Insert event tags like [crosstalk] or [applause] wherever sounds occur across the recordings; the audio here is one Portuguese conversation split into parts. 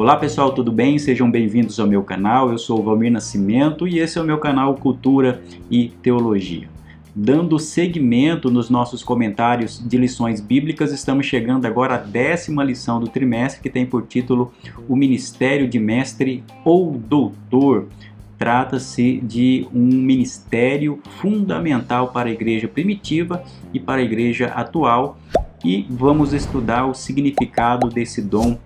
Olá pessoal, tudo bem? Sejam bem-vindos ao meu canal. Eu sou o Valmir Nascimento e esse é o meu canal Cultura e Teologia. Dando seguimento nos nossos comentários de lições bíblicas, estamos chegando agora à décima lição do trimestre que tem por título O Ministério de Mestre ou Doutor. Trata-se de um ministério fundamental para a igreja primitiva e para a igreja atual e vamos estudar o significado desse dom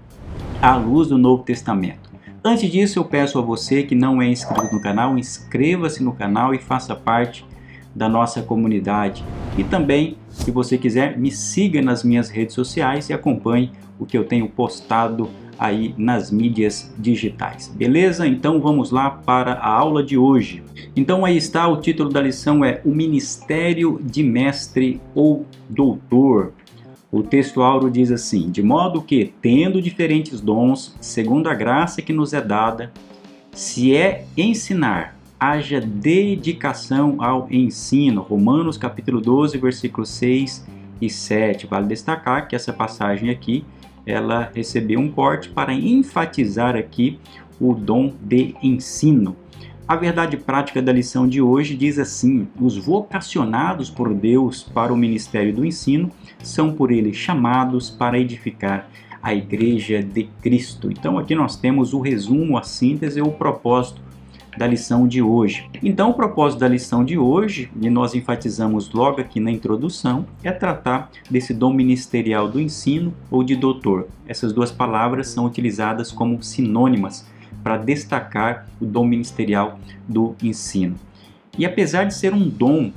à luz do Novo Testamento. Antes disso, eu peço a você que não é inscrito no canal, inscreva-se no canal e faça parte da nossa comunidade. E também, se você quiser, me siga nas minhas redes sociais e acompanhe o que eu tenho postado aí nas mídias digitais. Beleza? Então vamos lá para a aula de hoje. Então aí está, o título da lição é O Ministério de Mestre ou Doutor. O texto áureo diz assim: De modo que, tendo diferentes dons, segundo a graça que nos é dada, se é ensinar, haja dedicação ao ensino. Romanos capítulo 12, versículos 6 e 7. Vale destacar que essa passagem aqui, ela recebeu um corte para enfatizar aqui o dom de ensino. A verdade prática da lição de hoje diz assim: os vocacionados por Deus para o ministério do ensino são por ele chamados para edificar a igreja de Cristo. Então aqui nós temos o resumo, a síntese e o propósito da lição de hoje. Então o propósito da lição de hoje, e nós enfatizamos logo aqui na introdução, é tratar desse dom ministerial do ensino ou de doutor. Essas duas palavras são utilizadas como sinônimas para destacar o dom ministerial do ensino. E apesar de ser um dom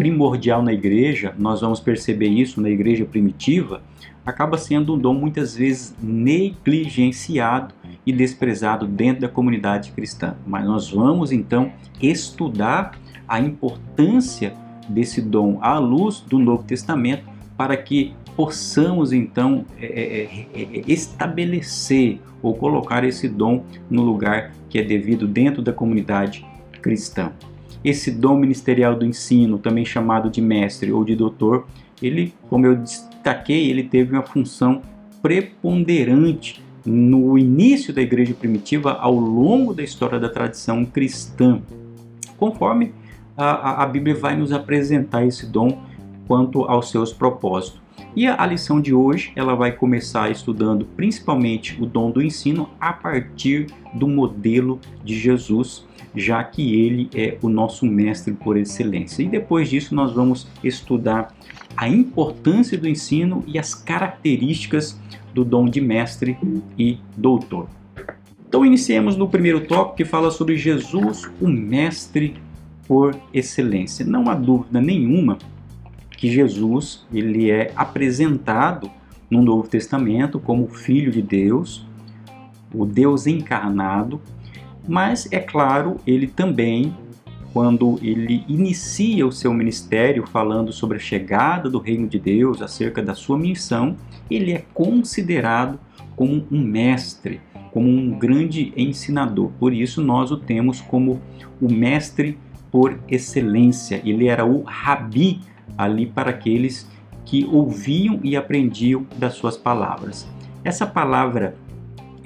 primordial na igreja, nós vamos perceber isso na igreja primitiva, acaba sendo um dom muitas vezes negligenciado e desprezado dentro da comunidade cristã. Mas nós vamos então estudar a importância desse dom à luz do Novo Testamento para que possamos então é, é, é, é, estabelecer ou colocar esse dom no lugar que é devido dentro da comunidade cristã. Esse dom ministerial do ensino, também chamado de mestre ou de doutor, ele, como eu destaquei, ele teve uma função preponderante no início da igreja primitiva ao longo da história da tradição cristã, conforme a, a Bíblia vai nos apresentar esse dom quanto aos seus propósitos. E a, lição de hoje ela vai começar estudando principalmente o dom do ensino a partir do modelo de Jesus, já que ele é o nosso mestre por excelência. E depois disso nós vamos estudar a importância do ensino e as características do dom de mestre e doutor. Então iniciemos no primeiro tópico que fala sobre Jesus, o mestre por excelência. Não há dúvida nenhuma que Jesus ele é apresentado no Novo Testamento como Filho de Deus, o Deus encarnado, mas é claro, ele também, quando ele inicia o seu ministério falando sobre a chegada do reino de Deus, acerca da sua missão, ele é considerado como um mestre, como um grande ensinador. Por isso nós o temos como o mestre por excelência. Ele era o rabi ali para aqueles que ouviam e aprendiam das suas palavras. Essa palavra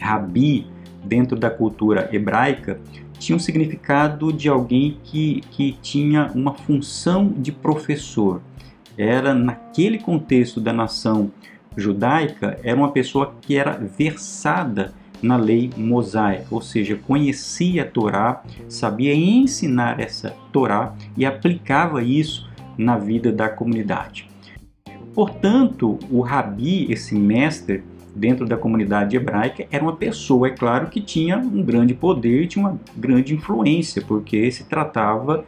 rabi, dentro da cultura hebraica, tinha um significado de alguém que, que tinha uma função de professor. Era, naquele contexto da nação judaica, era uma pessoa que era versada na lei mosaica, ou seja, conhecia a Torá, sabia ensinar essa Torá e aplicava isso na vida da comunidade. Portanto, o rabi, esse mestre dentro da comunidade hebraica, era uma pessoa, é claro, que tinha um grande poder, tinha uma grande influência, porque se tratava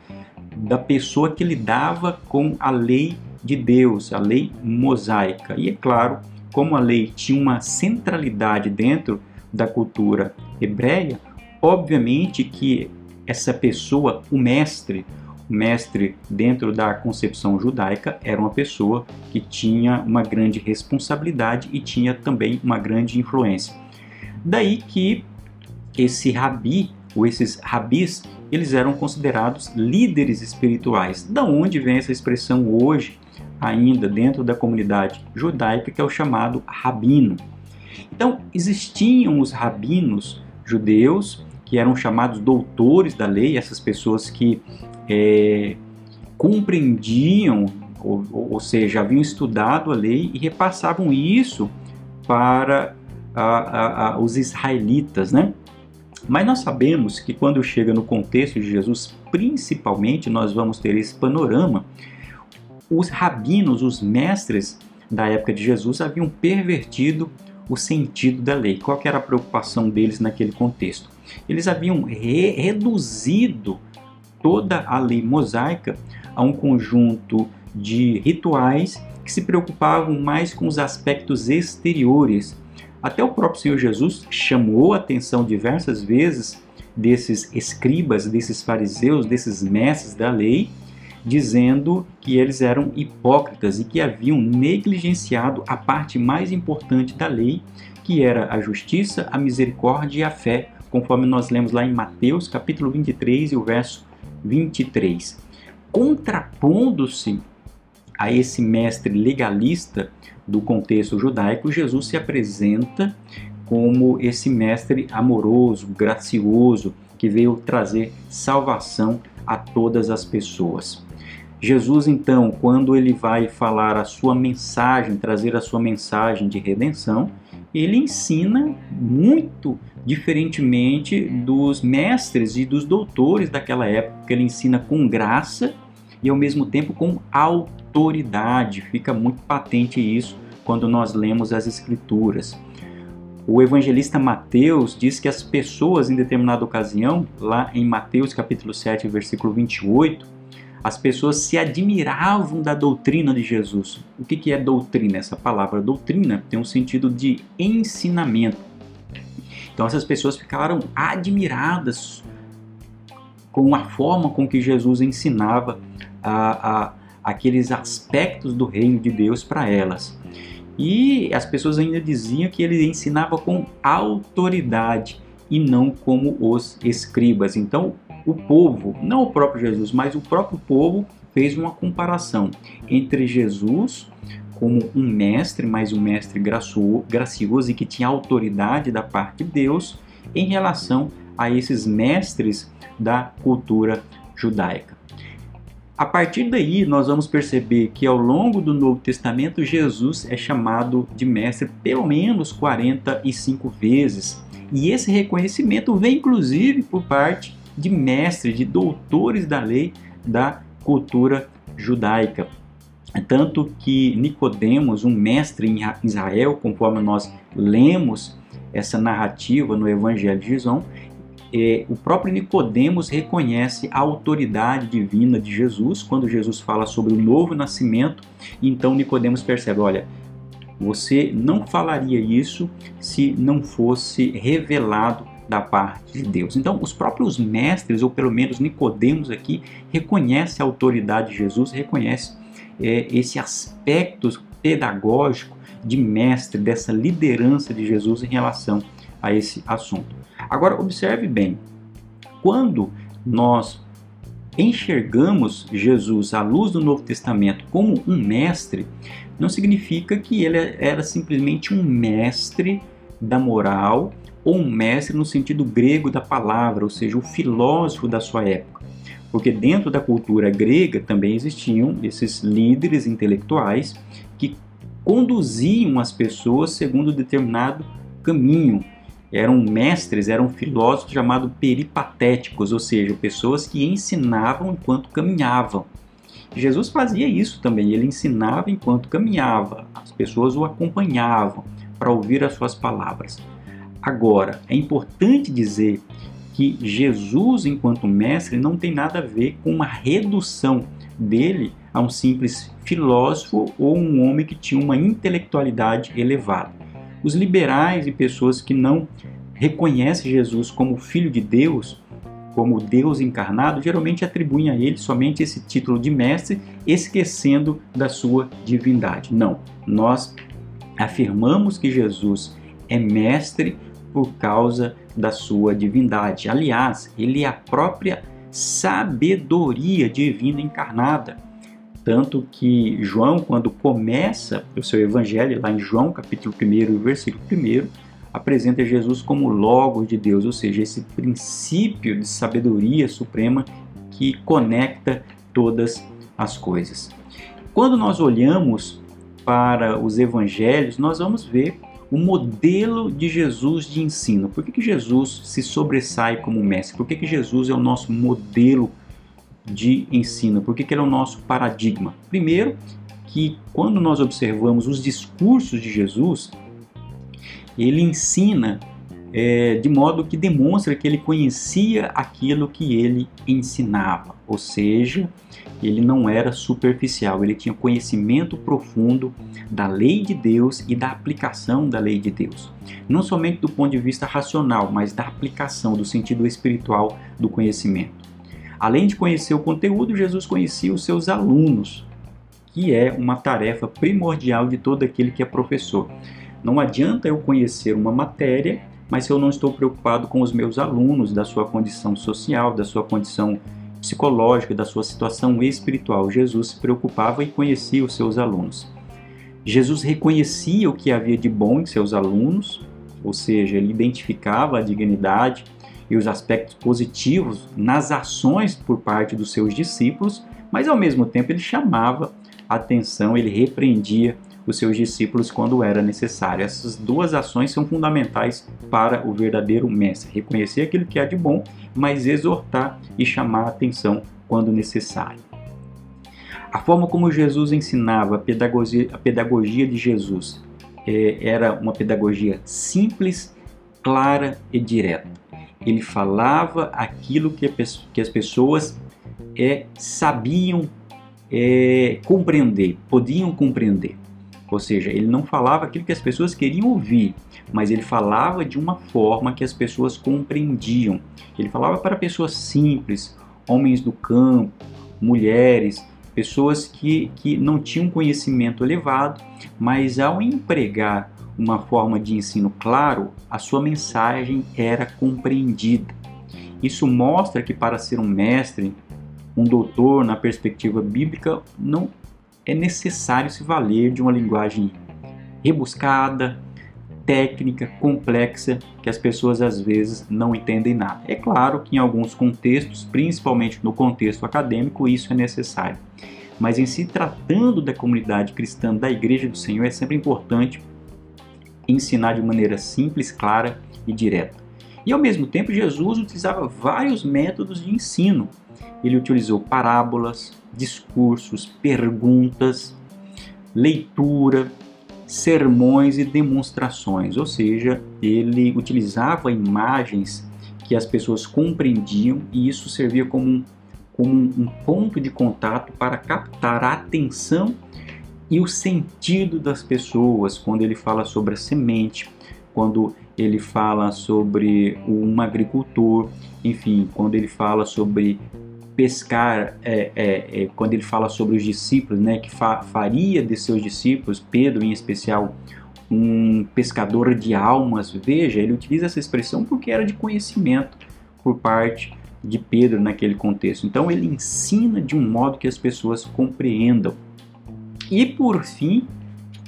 da pessoa que lidava com a lei de Deus, a lei mosaica. E é claro, como a lei tinha uma centralidade dentro da cultura hebreia, obviamente que essa pessoa, o mestre, mestre dentro da concepção judaica era uma pessoa que tinha uma grande responsabilidade e tinha também uma grande influência. Daí que esse rabi, ou esses rabis, eles eram considerados líderes espirituais. Da onde vem essa expressão hoje, ainda dentro da comunidade judaica, que é o chamado rabino. Então, existiam os rabinos judeus, que eram chamados doutores da lei, essas pessoas que é, compreendiam, ou, ou, seja, haviam estudado a lei e repassavam isso para a, a, a, os israelitas, né? Mas nós sabemos que quando chega no contexto de Jesus, principalmente, nós vamos ter esse panorama. Os rabinos, os mestres da época de Jesus, haviam pervertido o sentido da lei. Qual era a preocupação deles naquele contexto? Eles haviam re reduzido toda a lei mosaica a um conjunto de rituais que se preocupavam mais com os aspectos exteriores. Até o próprio Senhor Jesus chamou a atenção diversas vezes desses escribas, desses fariseus, desses mestres da lei, dizendo que eles eram hipócritas e que haviam negligenciado a parte mais importante da lei, que era a justiça, a misericórdia e a fé, conforme nós lemos lá em Mateus, capítulo 23 e o verso 23. Contrapondo-se a esse mestre legalista do contexto judaico, Jesus se apresenta como esse mestre amoroso, gracioso, que veio trazer salvação a todas as pessoas. Jesus, então, quando ele vai falar a sua mensagem, trazer a sua mensagem de redenção, ele ensina muito diferentemente dos mestres e dos doutores daquela época. Ele ensina com graça e ao mesmo tempo com autoridade. Fica muito patente isso quando nós lemos as Escrituras. O evangelista Mateus diz que as pessoas em determinada ocasião, lá em Mateus capítulo 7, versículo 28, as pessoas se admiravam da doutrina de Jesus. O que é doutrina? Essa palavra doutrina tem um sentido de ensinamento. Então essas pessoas ficaram admiradas com a forma com que Jesus ensinava a, a, aqueles aspectos do reino de Deus para elas. E as pessoas ainda diziam que ele ensinava com autoridade e não como os escribas. Então, o povo, não o próprio Jesus, mas o próprio povo fez uma comparação entre Jesus como um mestre, mas um mestre gracioso e que tinha autoridade da parte de Deus, em relação a esses mestres da cultura judaica. A partir daí, nós vamos perceber que ao longo do Novo Testamento, Jesus é chamado de mestre pelo menos 45 vezes. E esse reconhecimento vem inclusive por parte de mestres, de doutores da lei da cultura judaica. Tanto que Nicodemos, um mestre em Israel, conforme nós lemos essa narrativa no Evangelho de João, é, o próprio Nicodemos reconhece a autoridade divina de Jesus quando Jesus fala sobre o novo nascimento. Então Nicodemos percebe, olha, você não falaria isso se não fosse revelado da parte de Deus. Então, os próprios mestres, ou pelo menos Nicodemos aqui, reconhece a autoridade de Jesus, reconhece é, esse aspecto pedagógico de mestre, dessa liderança de Jesus em relação a esse assunto. Agora, observe bem, quando nós enxergamos Jesus à luz do Novo Testamento como um mestre, não significa que ele era simplesmente um mestre da moral ou um mestre no sentido grego da palavra, ou seja, o filósofo da sua época. Porque dentro da cultura grega também existiam esses líderes intelectuais que conduziam as pessoas segundo determinado caminho. Eram mestres, eram filósofos chamados peripatéticos, ou seja, pessoas que ensinavam enquanto caminhavam. Jesus fazia isso também, ele ensinava enquanto caminhava, as pessoas o acompanhavam para ouvir as suas palavras. Agora, é importante dizer que Jesus, enquanto mestre, não tem nada a ver com uma redução dele a um simples filósofo ou um homem que tinha uma intelectualidade elevada. Os liberais e pessoas que não reconhecem Jesus como Filho de Deus, como Deus encarnado, geralmente atribuem a ele somente esse título de mestre, esquecendo da sua divindade. Não, nós afirmamos que Jesus é mestre por causa da sua divindade. Aliás, ele é a própria sabedoria divina encarnada. Tanto que João, quando começa o seu evangelho, lá em João capítulo 1, versículo 1, apresenta Jesus como Logos de Deus, ou seja, esse princípio de sabedoria suprema que conecta todas as coisas. Quando nós olhamos para os evangelhos, nós vamos ver o modelo de Jesus de ensino. Por que, que Jesus se sobressai como mestre? Por que, que Jesus é o nosso modelo de ensino? Por que, que ele é o nosso paradigma? Primeiro, que quando nós observamos os discursos de Jesus, ele ensina é, de modo que demonstra que ele conhecia aquilo que ele ensinava, ou seja, ele não era superficial, ele tinha conhecimento profundo da lei de Deus e da aplicação da lei de Deus. Não somente do ponto de vista racional, mas da aplicação, do sentido espiritual do conhecimento. Além de conhecer o conteúdo, Jesus conhecia os seus alunos, que é uma tarefa primordial de todo aquele que é professor. Não adianta eu conhecer uma matéria, mas se eu não estou preocupado com os meus alunos, da sua condição social, da sua condição psicológica, da sua situação espiritual, Jesus se preocupava e conhecia os seus alunos. Jesus reconhecia o que havia de bom em seus alunos, ou seja, ele identificava a dignidade e os aspectos positivos nas ações por parte dos seus discípulos, mas ao mesmo tempo ele chamava atenção, ele repreendia os seus discípulos quando era necessário. Essas duas ações são fundamentais para o verdadeiro mestre: reconhecer aquilo que há de bom, mas exortar e chamar a atenção quando necessário. A forma como Jesus ensinava a pedagogia, a pedagogia de Jesus é, era uma pedagogia simples, clara e direta. Ele falava aquilo que, que as pessoas é, sabiam é, compreender, podiam compreender. Ou seja, ele não falava aquilo que as pessoas queriam ouvir, mas ele falava de uma forma que as pessoas compreendiam. Ele falava para pessoas simples, homens do campo, mulheres, pessoas que, que não tinham conhecimento elevado, mas ao empregar uma forma de ensino claro, a sua mensagem era compreendida. Isso mostra que para ser um mestre, um doutor na perspectiva bíblica, não é necessário se valer de uma linguagem rebuscada, técnica, complexa, que as pessoas às vezes não entendem nada. É claro que em alguns contextos, principalmente no contexto acadêmico, isso é necessário. Mas em se tratando da comunidade cristã da Igreja do Senhor, é sempre importante ensinar de maneira simples, clara e direta. E ao mesmo tempo, Jesus utilizava vários métodos de ensino. Ele utilizou parábolas, discursos, perguntas, leitura, sermões e demonstrações, ou seja, ele utilizava imagens que as pessoas compreendiam e isso servia como um, como um ponto de contato para captar a atenção e o sentido das pessoas quando ele fala sobre a semente, quando ele fala sobre um agricultor, enfim, quando ele fala sobre pescar, é, é, é, quando ele fala sobre os discípulos, né, que fa faria de seus discípulos, Pedro em especial, um pescador de almas, veja, ele utiliza essa expressão porque era de conhecimento por parte de Pedro naquele contexto. Então ele ensina de um modo que as pessoas compreendam. E por fim,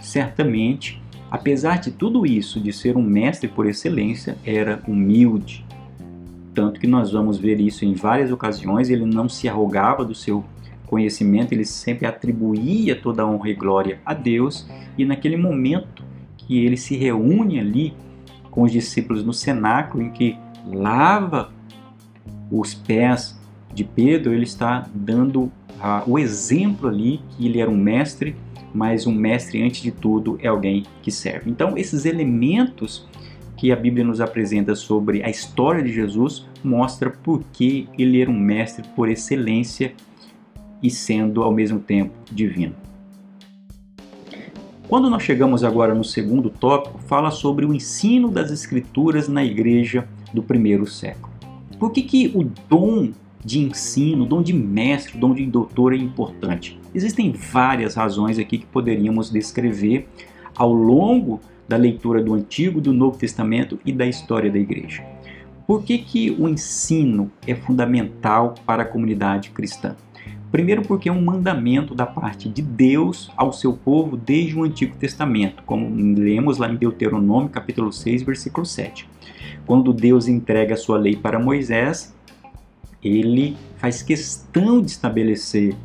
certamente, apesar de tudo isso, de ser um mestre por excelência, era humilde, tanto que nós vamos ver isso em várias ocasiões. Ele não se arrogava do seu conhecimento, ele sempre atribuía toda a honra e glória a Deus. E naquele momento que ele se reúne ali com os discípulos no cenáculo, em que lava os pés de Pedro, ele está dando uh, o exemplo ali que ele era um mestre, mas um mestre, antes de tudo, é alguém que serve. Então, esses elementos que a Bíblia nos apresenta sobre a história de Jesus mostra por que ele era um mestre por excelência e sendo ao mesmo tempo divino. Quando nós chegamos agora no segundo tópico, fala sobre o ensino das Escrituras na igreja do primeiro século. Por que, que o dom de ensino, o dom de mestre, o dom de doutor é importante? Existem várias razões aqui que poderíamos descrever ao longo da leitura do Antigo, do Novo Testamento e da história da igreja. Por que, que o ensino é fundamental para a comunidade cristã? Primeiro, porque é um mandamento da parte de Deus ao seu povo desde o Antigo Testamento, como lemos lá em Deuteronômio, capítulo 6, versículo 7. Quando Deus entrega a sua lei para Moisés, ele faz questão de estabelecer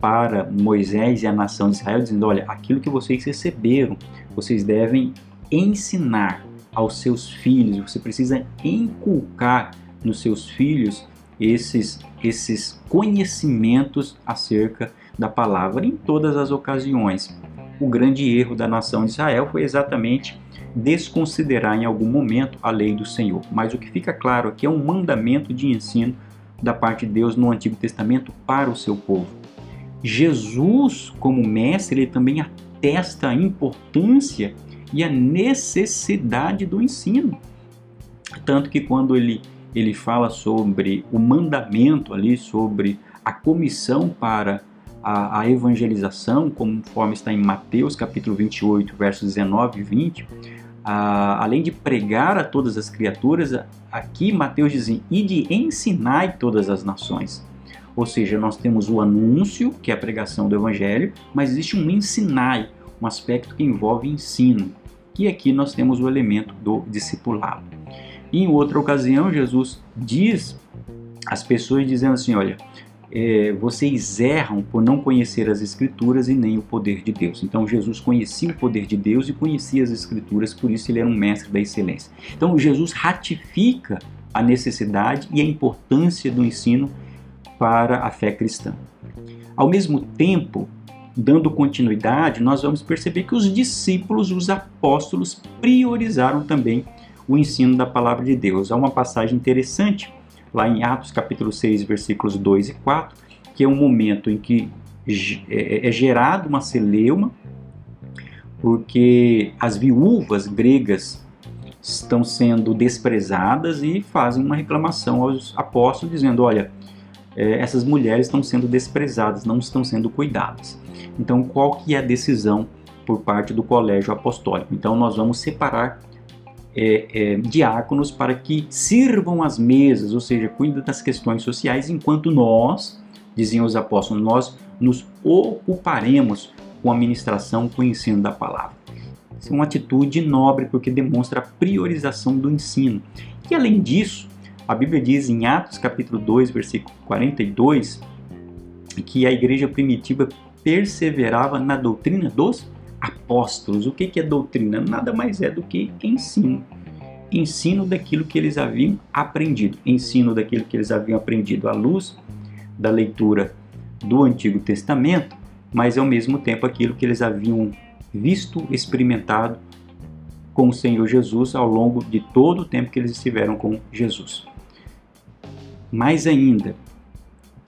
para Moisés e a nação de Israel, dizendo: Olha, aquilo que vocês receberam, vocês devem ensinar aos seus filhos, você precisa inculcar nos seus filhos esses, esses conhecimentos acerca da palavra em todas as ocasiões. O grande erro da nação de Israel foi exatamente desconsiderar em algum momento a lei do Senhor. Mas o que fica claro aqui é um mandamento de ensino da parte de Deus no Antigo Testamento para o seu povo. Jesus, como mestre, ele também atesta a importância e a necessidade do ensino. Tanto que quando ele ele fala sobre o mandamento ali, sobre a comissão para a, a, evangelização, conforme está em Mateus capítulo 28, versos 19 e 20, a, além de pregar a todas as criaturas, aqui Mateus diz, e de ensinar todas as nações. Ou seja, nós temos o anúncio, que é a pregação do evangelho, mas existe um ensinar, um aspecto que envolve ensino. E aqui nós temos o elemento do discipulado. Em outra ocasião, Jesus diz às pessoas dizendo assim: olha, é, vocês erram por não conhecer as Escrituras e nem o poder de Deus. Então Jesus conhecia o poder de Deus e conhecia as Escrituras, por isso ele era um mestre da excelência. Então Jesus ratifica a necessidade e a importância do ensino para a fé cristã. Ao mesmo tempo, dando continuidade, nós vamos perceber que os discípulos, os apóstolos, priorizaram também o ensino da palavra de Deus. Há uma passagem interessante lá em Atos capítulo 6, versículos 2 e 4, que é um momento em que é, é gerado uma celeuma, porque as viúvas gregas estão sendo desprezadas e fazem uma reclamação aos apóstolos, dizendo: olha, é, essas mulheres estão sendo desprezadas, não estão sendo cuidadas. Então, qual que é a decisão por parte do colégio apostólico? Então, nós vamos separar é, é, diáconos para que sirvam as mesas, ou seja, cuidem das questões sociais, enquanto nós, diziam os apóstolos, nós nos ocuparemos com a ministração, com o ensino da palavra. Isso é uma atitude nobre porque demonstra a priorização do ensino. E além disso, a Bíblia diz em Atos capítulo 2, versículo 42, que a igreja primitiva perseverava na doutrina dos apóstolos. O que é doutrina? Nada mais é do que ensino. Ensino daquilo que eles haviam aprendido. Ensino daquilo que eles haviam aprendido à luz da leitura do Antigo Testamento, mas ao mesmo tempo aquilo que eles haviam visto, experimentado com o Senhor Jesus ao longo de todo o tempo que eles estiveram com Jesus. Mais ainda,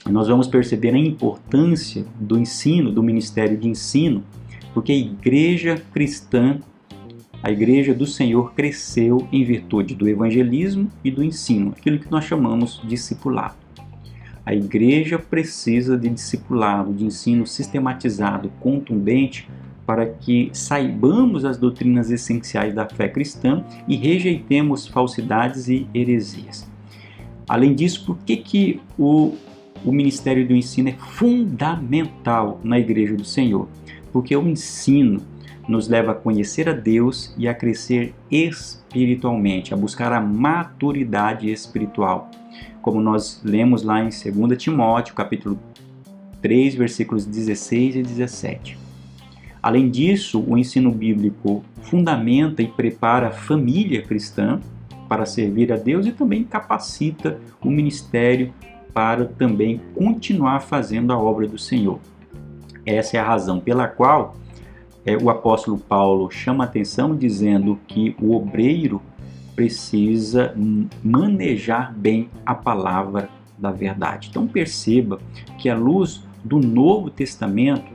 nós vamos perceber a importância do ensino, do ministério de ensino, porque a igreja cristã, a igreja do Senhor cresceu em virtude do evangelismo e do ensino, aquilo que nós chamamos de discipulado. A igreja precisa de discipulado, de ensino sistematizado, contundente, para que saibamos as doutrinas essenciais da fé cristã e rejeitemos falsidades e heresias. Além disso, por que, que o, o ministério do ensino é fundamental na igreja do Senhor? porque o ensino nos leva a conhecer a Deus e a crescer espiritualmente, a buscar a maturidade espiritual. Como nós lemos lá em 2 Timóteo, capítulo 3, versículos 16 e 17. Além disso, o ensino bíblico fundamenta e prepara a família cristã para servir a Deus e também capacita o ministério para também continuar fazendo a obra do Senhor. Essa é a razão pela qual é, o apóstolo Paulo chama atenção dizendo que o obreiro precisa manejar bem a palavra da verdade. Então perceba que a luz do Novo Testamento,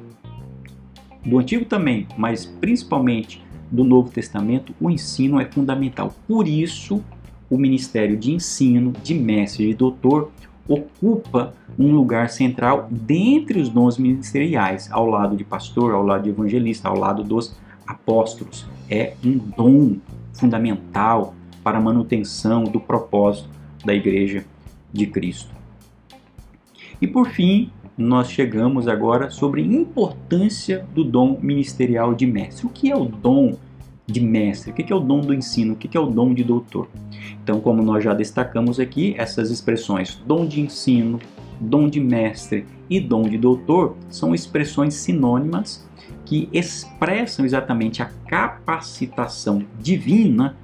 do Antigo também, mas principalmente do Novo Testamento, o ensino é fundamental. Por isso, o ministério de ensino, de mestre e doutor ocupa um lugar central dentre os dons ministeriais, ao lado de pastor, ao lado de evangelista, ao lado dos apóstolos. É um dom fundamental para a manutenção do propósito da igreja de Cristo. E por fim, nós chegamos agora sobre a importância do dom ministerial de mestre. O que é o dom de mestre? O que é o dom do ensino? O que é o dom de doutor? Então, como nós já destacamos aqui, essas expressões dom de ensino, dom de mestre e dom de doutor são expressões sinônimas que expressam exatamente a capacitação divina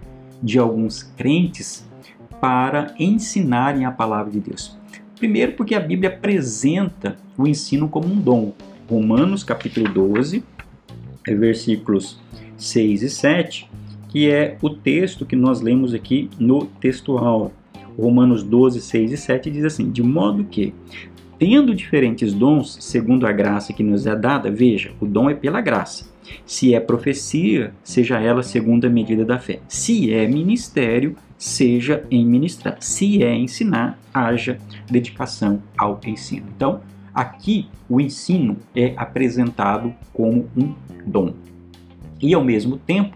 de alguns crentes para ensinarem a palavra de Deus. Primeiro, porque a Bíblia apresenta o ensino como um dom. Romanos capítulo 12, versículos 6 e 7, que é o texto que nós lemos aqui no textual. Romanos 12, 6 e 7 diz assim: De modo que, tendo diferentes dons, segundo a graça que nos é dada, veja, o dom é pela graça. Se é profecia, seja ela segundo a medida da fé. Se é ministério, seja em ministrar. Se é ensinar, haja dedicação ao ensino. Então, aqui o ensino é apresentado como um dom. E ao mesmo tempo,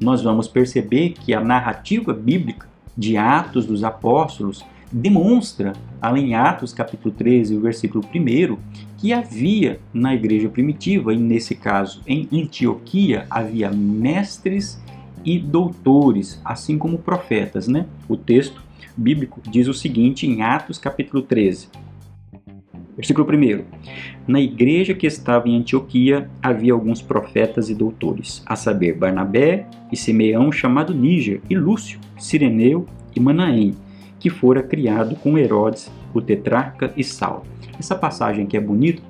nós vamos perceber que a narrativa bíblica de Atos dos Apóstolos demonstra, além em Atos capítulo 13, versículo 1, que havia na igreja primitiva, e nesse caso em Antioquia, havia mestres e doutores, assim como profetas. Né? O texto bíblico diz o seguinte em Atos capítulo 13, versículo 1. Na igreja que estava em Antioquia havia alguns profetas e doutores, a saber, Barnabé e Simeão, chamado Níger, e Lúcio, Sireneu e Manaém, que fora criado com Herodes, o tetrarca e Saulo. Essa passagem aqui é bonita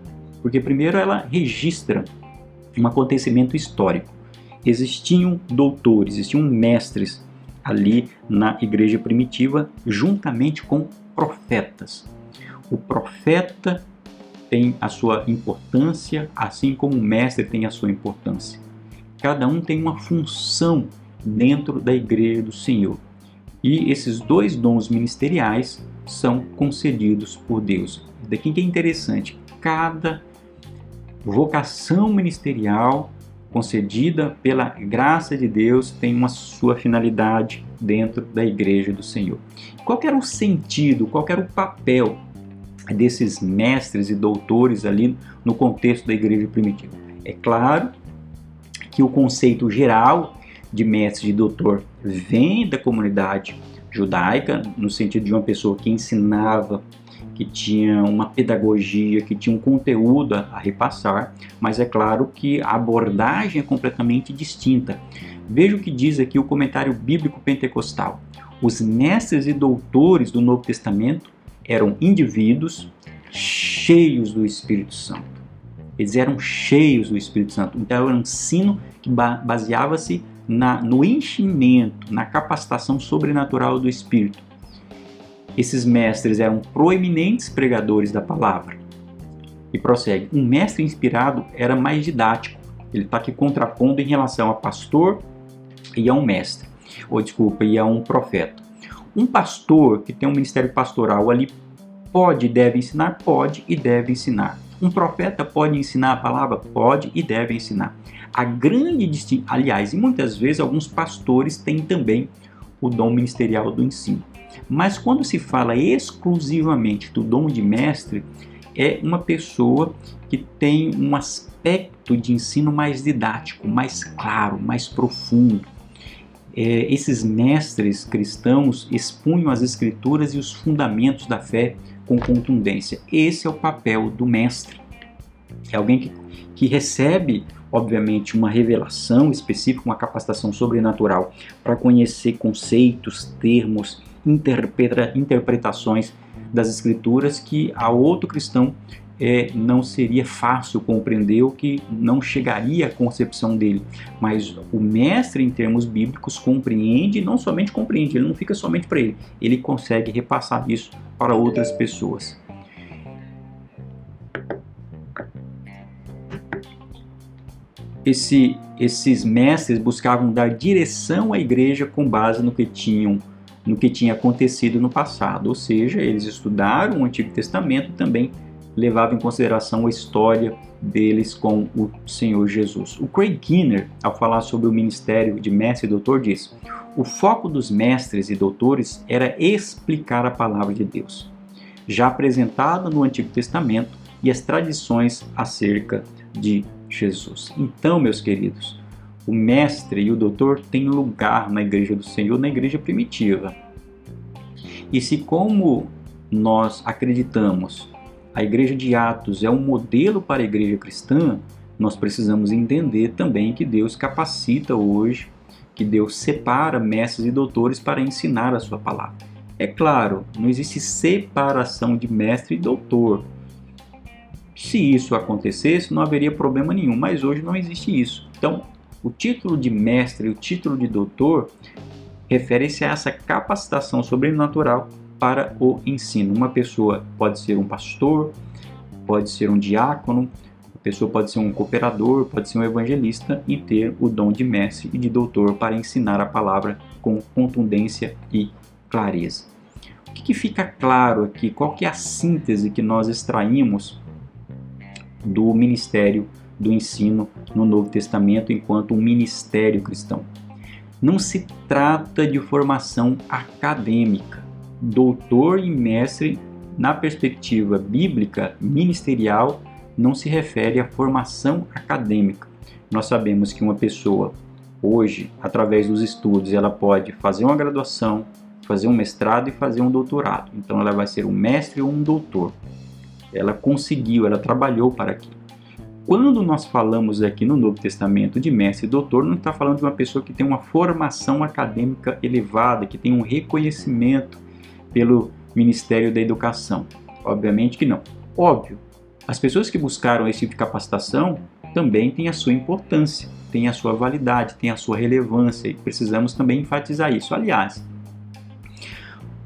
porque primeiro ela registra um acontecimento histórico. Existiam doutores, existiam mestres ali na igreja primitiva, juntamente com profetas. O profeta tem a sua importância, assim como o mestre tem a sua importância. Cada um tem uma função dentro da igreja do Senhor. E esses dois dons ministeriais são concedidos por Deus. Daqui que é interessante, cada vocação ministerial concedida pela graça de Deus tem uma sua finalidade dentro da igreja do Senhor. Qual era o sentido, qual era o papel desses mestres e doutores ali no contexto da igreja primitiva? É claro que o conceito geral de mestre e doutor vem da comunidade judaica, no sentido de uma pessoa que ensinava, que tinha uma pedagogia, que tinha um conteúdo a repassar, mas é claro que a abordagem é completamente distinta. Veja o que diz aqui o comentário bíblico pentecostal. Os mestres e doutores do Novo Testamento eram indivíduos cheios do Espírito Santo. Eles eram cheios do Espírito Santo. Então era um ensino que baseava-se no enchimento, na capacitação sobrenatural do Espírito. Esses mestres eram proeminentes pregadores da palavra. E prossegue: um mestre inspirado era mais didático. Ele está aqui contrapondo em relação a pastor e a um mestre, ou desculpa, e a um profeta. Um pastor que tem um ministério pastoral ali pode e deve ensinar? Pode e deve ensinar. Um profeta pode ensinar a palavra? Pode e deve ensinar. A grande distinção, aliás, e muitas vezes alguns pastores têm também o dom ministerial do ensino. Mas quando se fala exclusivamente do dom de mestre, é uma pessoa que tem um aspecto de ensino mais didático, mais claro, mais profundo. É, esses mestres cristãos expunham as escrituras e os fundamentos da fé com contundência. Esse é o papel do mestre. É alguém que, que recebe obviamente, uma revelação específica, uma capacitação sobrenatural para conhecer conceitos, termos, interpreta, interpretações das Escrituras que a outro cristão é, não seria fácil compreender ou que não chegaria à concepção dele. Mas o mestre, em termos bíblicos, compreende, não somente compreende, ele não fica somente para ele, ele consegue repassar isso para outras pessoas. esse, esses mestres buscavam dar direção à igreja com base no que tinham no que tinha acontecido no passado, ou seja, eles estudaram o Antigo Testamento e também levavam em consideração a história deles com o Senhor Jesus. O Craig Kinner, ao falar sobre o ministério de mestre e doutor, diz: o foco dos mestres e doutores era explicar a palavra de Deus, já apresentada no Antigo Testamento e as tradições acerca de Jesus. Então, meus queridos, o mestre e o doutor têm lugar na igreja do Senhor, na igreja primitiva. E se, como nós acreditamos, a igreja de Atos é um modelo para a igreja cristã, nós precisamos entender também que Deus capacita hoje, que Deus separa mestres e doutores para ensinar a sua palavra. É claro, não existe separação de mestre e doutor. Se isso acontecesse, não haveria problema nenhum, mas hoje não existe isso. Então, o título de mestre, o título de doutor, refere-se a essa capacitação sobrenatural para o ensino. Uma pessoa pode ser um pastor, pode ser um diácono, a pessoa pode ser um cooperador, pode ser um evangelista e ter o dom de mestre e de doutor para ensinar a palavra com contundência e clareza. O que, que fica claro aqui? Qual que é a síntese que nós extraímos do ministério do ensino no Novo Testamento enquanto um ministério cristão? Não se trata de formação acadêmica. Doutor e mestre, na perspectiva bíblica ministerial, não se refere à formação acadêmica. Nós sabemos que uma pessoa, hoje, através dos estudos, ela pode fazer uma graduação, fazer um mestrado e fazer um doutorado. Então ela vai ser um mestre ou um doutor. Ela conseguiu, ela trabalhou para aquilo. Quando nós falamos aqui no Novo Testamento de mestre e doutor, não está falando de uma pessoa que tem uma formação acadêmica elevada, que tem um reconhecimento pelo Ministério da Educação. Obviamente que não. Óbvio, as pessoas que buscaram esse tipo de capacitação também têm a sua importância, têm a sua validade, têm a sua relevância e precisamos também enfatizar isso. Aliás,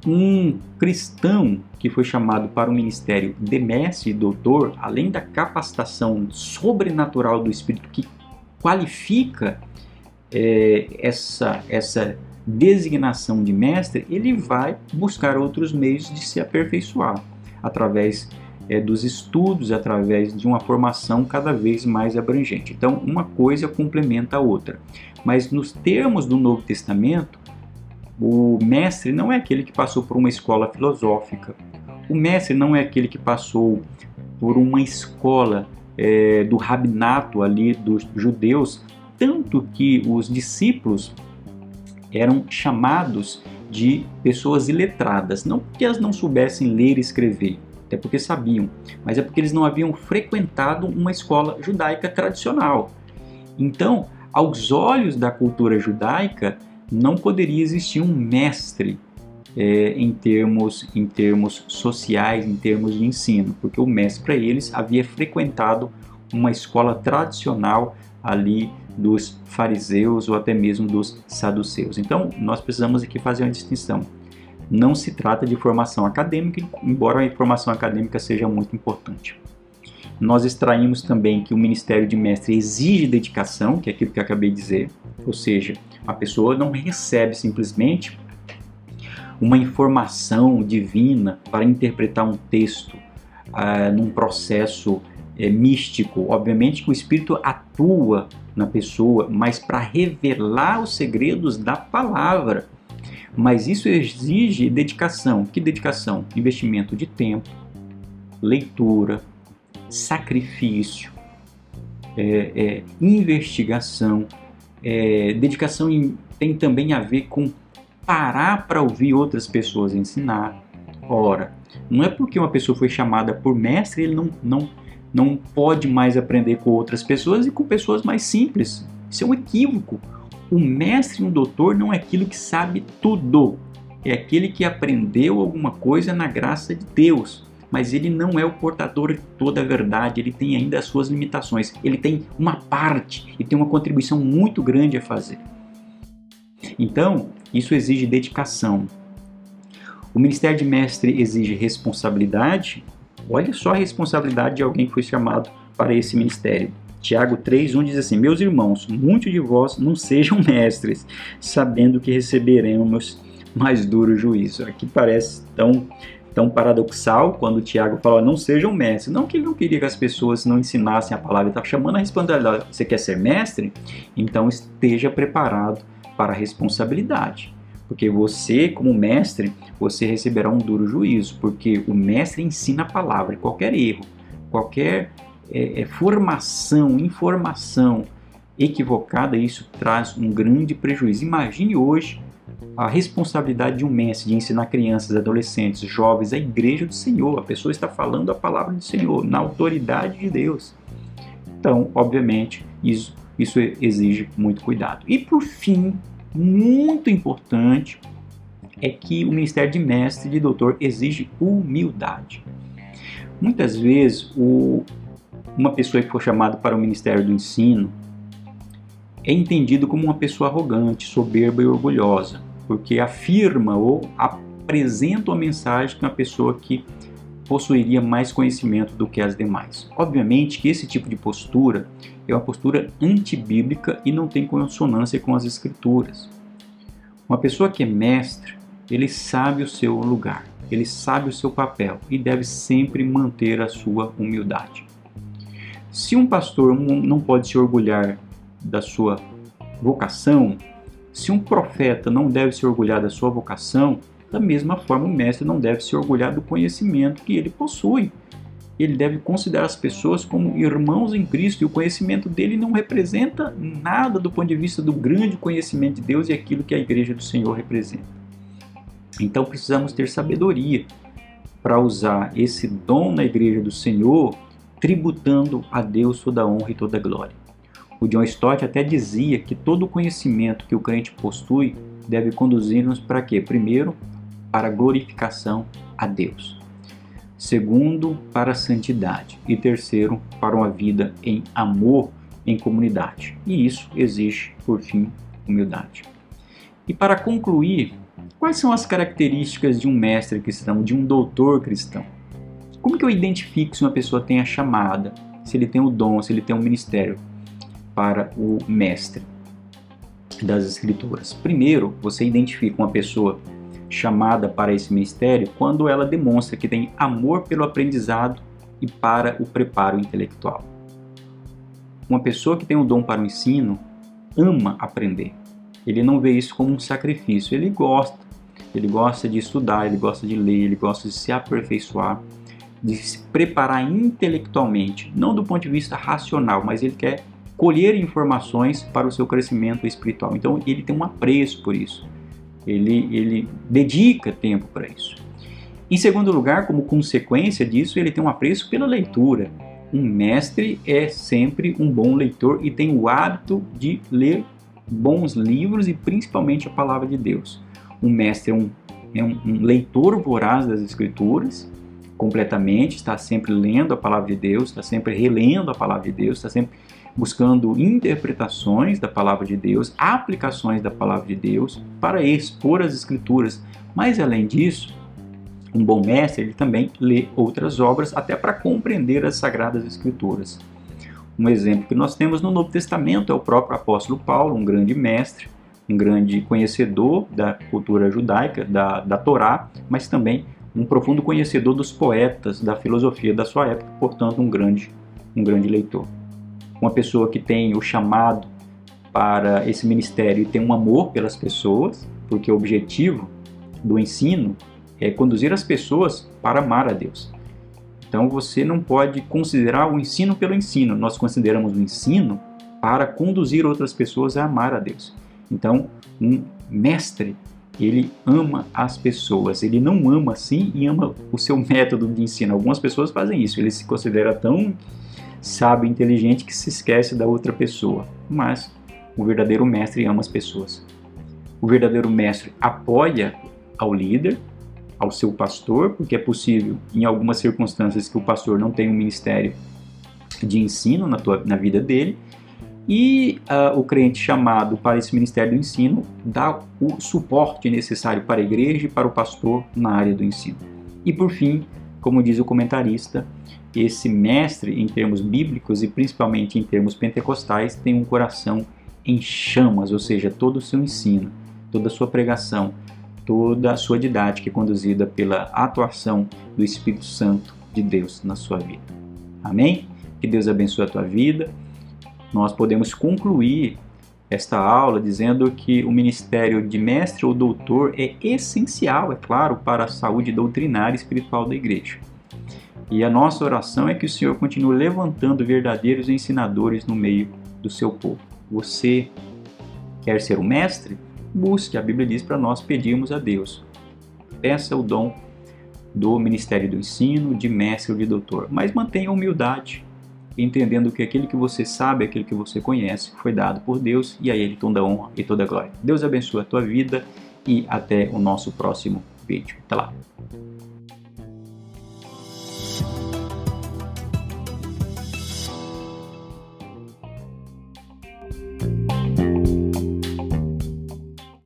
um cristão que foi chamado para o ministério de mestre e doutor, além da capacitação sobrenatural do Espírito que qualifica é, essa, essa designação de mestre, ele vai buscar outros meios de se aperfeiçoar através é, dos estudos, através de uma formação cada vez mais abrangente. Então, uma coisa complementa a outra. Mas nos termos do Novo Testamento, o mestre não é aquele que passou por uma escola filosófica. O mestre não é aquele que passou por uma escola é, do rabinato ali dos judeus, tanto que os discípulos eram chamados de pessoas iletradas, não porque elas não soubessem ler e escrever, até porque sabiam, mas é porque eles não haviam frequentado uma escola judaica tradicional. Então, aos olhos da cultura judaica, não poderia existir um mestre é, em, termos, em termos sociais, em termos de ensino, porque o mestre para eles havia frequentado uma escola tradicional ali dos fariseus ou até mesmo dos saduceus. Então, nós precisamos aqui fazer uma distinção. Não se trata de formação acadêmica, embora a formação acadêmica seja muito importante. Nós extraímos também que o ministério de mestre exige dedicação, que é aquilo que eu acabei de dizer, ou seja, a pessoa não recebe simplesmente uma informação divina para interpretar um texto uh, num processo é, místico. Obviamente que o Espírito atua na pessoa, mas para revelar os segredos da palavra. Mas isso exige dedicação. Que dedicação? Investimento de tempo, leitura, sacrifício, é, é, investigação. É, dedicação tem também a ver com parar para ouvir outras pessoas ensinar. Ora, não é porque uma pessoa foi chamada por mestre, ele não, não, não pode mais aprender com outras pessoas e com pessoas mais simples. Isso é um equívoco. O mestre um doutor não é aquilo que sabe tudo, é aquele que aprendeu alguma coisa na graça de Deus mas ele não é o portador de toda a verdade, ele tem ainda as suas limitações, ele tem uma parte e tem uma contribuição muito grande a fazer. Então, isso exige dedicação. O ministério de mestre exige responsabilidade. Olha só a responsabilidade de alguém que foi chamado para esse ministério. Tiago 3:1 diz assim: Meus irmãos, muitos de vós não sejam mestres, sabendo que receberemos mais duro juízo. Aqui parece tão tão paradoxal quando o Tiago fala não sejam mestres. Não que ele não queria que as pessoas não ensinassem a palavra, ele está chamando a responsabilidade. Você quer ser mestre? Então esteja preparado para a responsabilidade. Porque você, como mestre, você receberá um duro juízo, porque o mestre ensina a palavra, qualquer erro qualquer é, é, formação, informação equivocada, isso traz um grande prejuízo. Imagine hoje a responsabilidade de um mestre de ensinar crianças, adolescentes, jovens, a igreja do Senhor. A pessoa está falando a palavra do Senhor, na autoridade de Deus. Então, obviamente, isso, isso exige muito cuidado. E por fim, muito importante, é que o ministério de mestre e de doutor exige humildade. Muitas vezes, o, uma pessoa que for chamada para o ministério do ensino é entendido como uma pessoa arrogante, soberba e orgulhosa, porque afirma ou apresenta uma mensagem que uma pessoa que possuiria mais conhecimento do que as demais. Obviamente que esse tipo de postura é uma postura antibíblica e não tem consonância com as escrituras. Uma pessoa que é mestre, ele sabe o seu lugar, ele sabe o seu papel e deve sempre manter a sua humildade. Se um pastor não pode se orgulhar da sua vocação, se um profeta não deve se orgulhar da sua vocação, da mesma forma, o mestre não deve se orgulhar do conhecimento que ele possui. Ele deve considerar as pessoas como irmãos em Cristo e o conhecimento dele não representa nada do ponto de vista do grande conhecimento de Deus e aquilo que a igreja do Senhor representa. Então precisamos ter sabedoria para usar esse dom na igreja do Senhor, tributando a Deus toda a honra e toda a glória. O John Stott até dizia que todo o conhecimento que o crente possui deve conduzir-nos para quê? Primeiro, para a glorificação a Deus. Segundo, para a santidade. E terceiro, para uma vida em amor em comunidade. E isso exige, por fim, humildade. E para concluir, quais são as características de um mestre cristão, de um doutor cristão? Como que eu identifico se uma pessoa tem a chamada, se ele tem o dom, se ele tem um ministério para o mestre das escrituras? Primeiro, você identifica uma pessoa chamada para esse ministério quando ela demonstra que tem amor pelo aprendizado e para o preparo intelectual. Uma pessoa que tem o um dom para o ensino ama aprender. Ele não vê isso como um sacrifício, ele gosta. Ele gosta de estudar, ele gosta de ler, ele gosta de se aperfeiçoar, de se preparar intelectualmente, não do ponto de vista racional, mas ele quer colher informações para o seu crescimento espiritual. Então ele tem um apreço por isso ele, ele dedica tempo para isso. Em segundo lugar, como consequência disso, ele tem um apreço pela leitura. Um mestre é sempre um bom leitor e tem o hábito de ler bons livros e principalmente a palavra de Deus. Um mestre é um, é um, um leitor voraz das Escrituras, completamente, está sempre lendo a palavra de Deus, está sempre relendo a palavra de Deus, está sempre buscando interpretações da palavra de Deus, aplicações da palavra de Deus para expor as escrituras. Mas além disso, um bom mestre ele também lê outras obras até para compreender as sagradas escrituras. Um exemplo que nós temos no Novo Testamento é o próprio apóstolo Paulo, um grande mestre, um grande conhecedor da cultura judaica, da, da Torá, mas também um profundo conhecedor dos poetas, da filosofia da sua época, portanto um grande, um grande leitor uma pessoa que tem o chamado para esse ministério e tem um amor pelas pessoas, porque o objetivo do ensino é conduzir as pessoas para amar a Deus. Então você não pode considerar o ensino pelo ensino, nós consideramos o ensino para conduzir outras pessoas a amar a Deus. Então, um mestre, ele ama as pessoas, ele não ama assim e ama o seu [laughs] método de ensino. Algumas pessoas fazem isso, ele se considera tão sábio e inteligente que se esquece da outra pessoa. Mas o verdadeiro mestre ama as pessoas. O verdadeiro mestre apoia ao líder, ao seu pastor, porque é possível, em algumas circunstâncias, que o pastor não tenha um ministério de ensino na, tua, na vida dele, e uh, o crente chamado para esse ministério do ensino dá o suporte necessário para a igreja e para o pastor na área do ensino. E por fim, como diz o comentarista, esse mestre, em termos bíblicos e principalmente em termos pentecostais, tem um coração em chamas, ou seja, todo o seu ensino, toda a sua pregação, toda a sua didática é conduzida pela atuação do Espírito Santo de Deus na sua vida. Amém? Que Deus abençoe a tua vida. Nós podemos concluir esta aula dizendo que o ministério de mestre ou doutor é essencial, é claro, para a saúde doutrinária e espiritual da igreja. E a nossa oração é que o Senhor continue levantando verdadeiros ensinadores no meio do seu povo. Você quer ser o mestre? Busque, a Bíblia diz para nós pedirmos a Deus. Peça o dom do ministério do ensino, de mestre ou de doutor, mas mantenha humildade, entendendo que aquilo que você sabe, aquilo que você conhece, foi dado por Deus e a Ele toda honra e toda glória. Deus abençoe a tua vida e até o nosso próximo vídeo. Até lá!